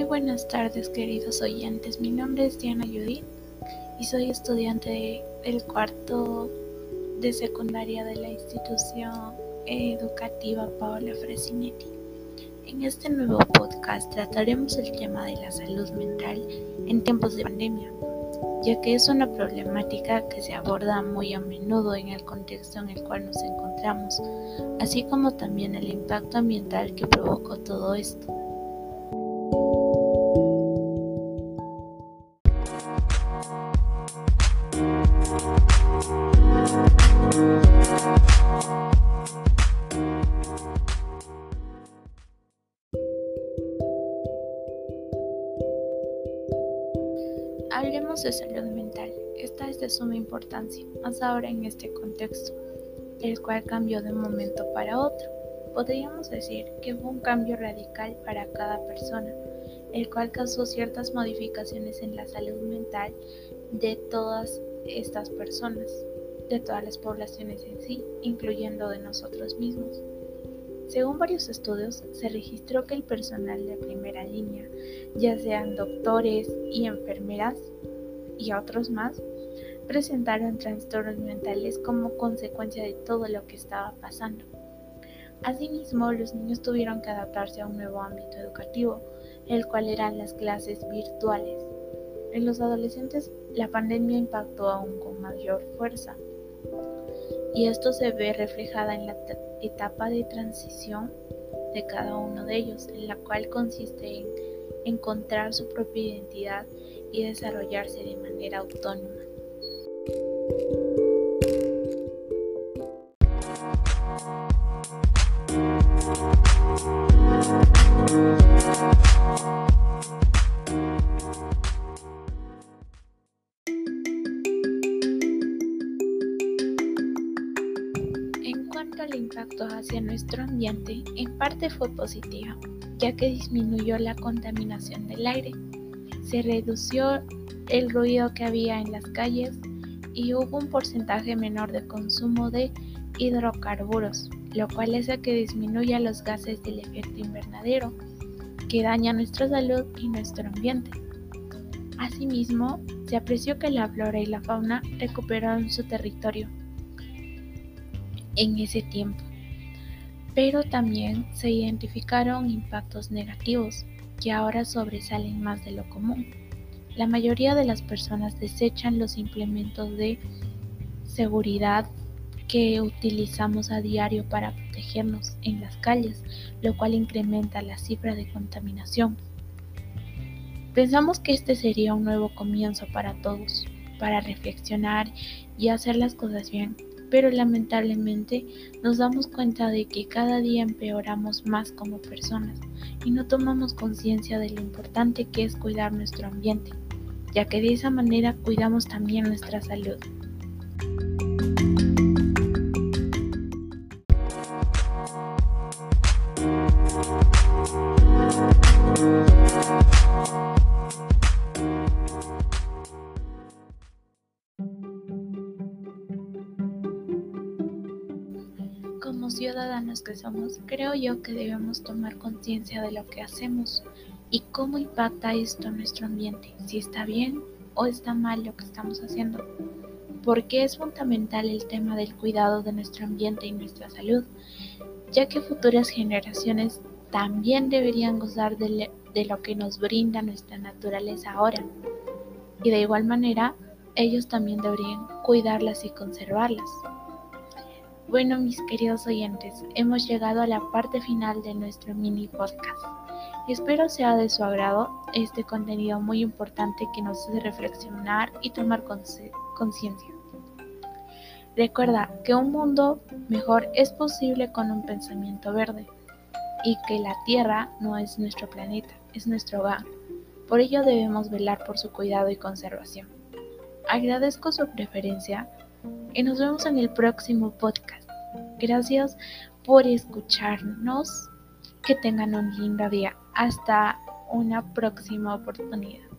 Muy buenas tardes queridos oyentes, mi nombre es Diana Judith y soy estudiante del cuarto de secundaria de la institución educativa Paola Fresinetti. En este nuevo podcast trataremos el tema de la salud mental en tiempos de pandemia, ya que es una problemática que se aborda muy a menudo en el contexto en el cual nos encontramos, así como también el impacto ambiental que provocó todo esto. Hablemos de salud mental. Esta es de suma importancia, más ahora en este contexto, el cual cambió de un momento para otro. Podríamos decir que fue un cambio radical para cada persona, el cual causó ciertas modificaciones en la salud mental de todas estas personas, de todas las poblaciones en sí, incluyendo de nosotros mismos. Según varios estudios, se registró que el personal de primera línea, ya sean doctores y enfermeras y otros más, presentaron trastornos mentales como consecuencia de todo lo que estaba pasando. Asimismo, los niños tuvieron que adaptarse a un nuevo ámbito educativo, el cual eran las clases virtuales. En los adolescentes, la pandemia impactó aún con mayor fuerza y esto se ve reflejada en la etapa de transición de cada uno de ellos, en la cual consiste en encontrar su propia identidad y desarrollarse de manera autónoma. Impacto hacia nuestro ambiente en parte fue positivo, ya que disminuyó la contaminación del aire, se redució el ruido que había en las calles y hubo un porcentaje menor de consumo de hidrocarburos, lo cual hace que disminuya los gases del efecto invernadero, que daña nuestra salud y nuestro ambiente. Asimismo, se apreció que la flora y la fauna recuperaron su territorio, en ese tiempo. Pero también se identificaron impactos negativos que ahora sobresalen más de lo común. La mayoría de las personas desechan los implementos de seguridad que utilizamos a diario para protegernos en las calles, lo cual incrementa la cifra de contaminación. Pensamos que este sería un nuevo comienzo para todos, para reflexionar y hacer las cosas bien pero lamentablemente nos damos cuenta de que cada día empeoramos más como personas y no tomamos conciencia de lo importante que es cuidar nuestro ambiente, ya que de esa manera cuidamos también nuestra salud. Como ciudadanos que somos, creo yo que debemos tomar conciencia de lo que hacemos y cómo impacta esto en nuestro ambiente, si está bien o está mal lo que estamos haciendo. Porque es fundamental el tema del cuidado de nuestro ambiente y nuestra salud, ya que futuras generaciones también deberían gozar de, de lo que nos brinda nuestra naturaleza ahora. Y de igual manera, ellos también deberían cuidarlas y conservarlas. Bueno, mis queridos oyentes, hemos llegado a la parte final de nuestro mini podcast. Espero sea de su agrado este contenido muy importante que nos hace reflexionar y tomar conciencia. Recuerda que un mundo mejor es posible con un pensamiento verde y que la Tierra no es nuestro planeta, es nuestro hogar. Por ello debemos velar por su cuidado y conservación. Agradezco su preferencia y nos vemos en el próximo podcast. Gracias por escucharnos. Que tengan un lindo día. Hasta una próxima oportunidad.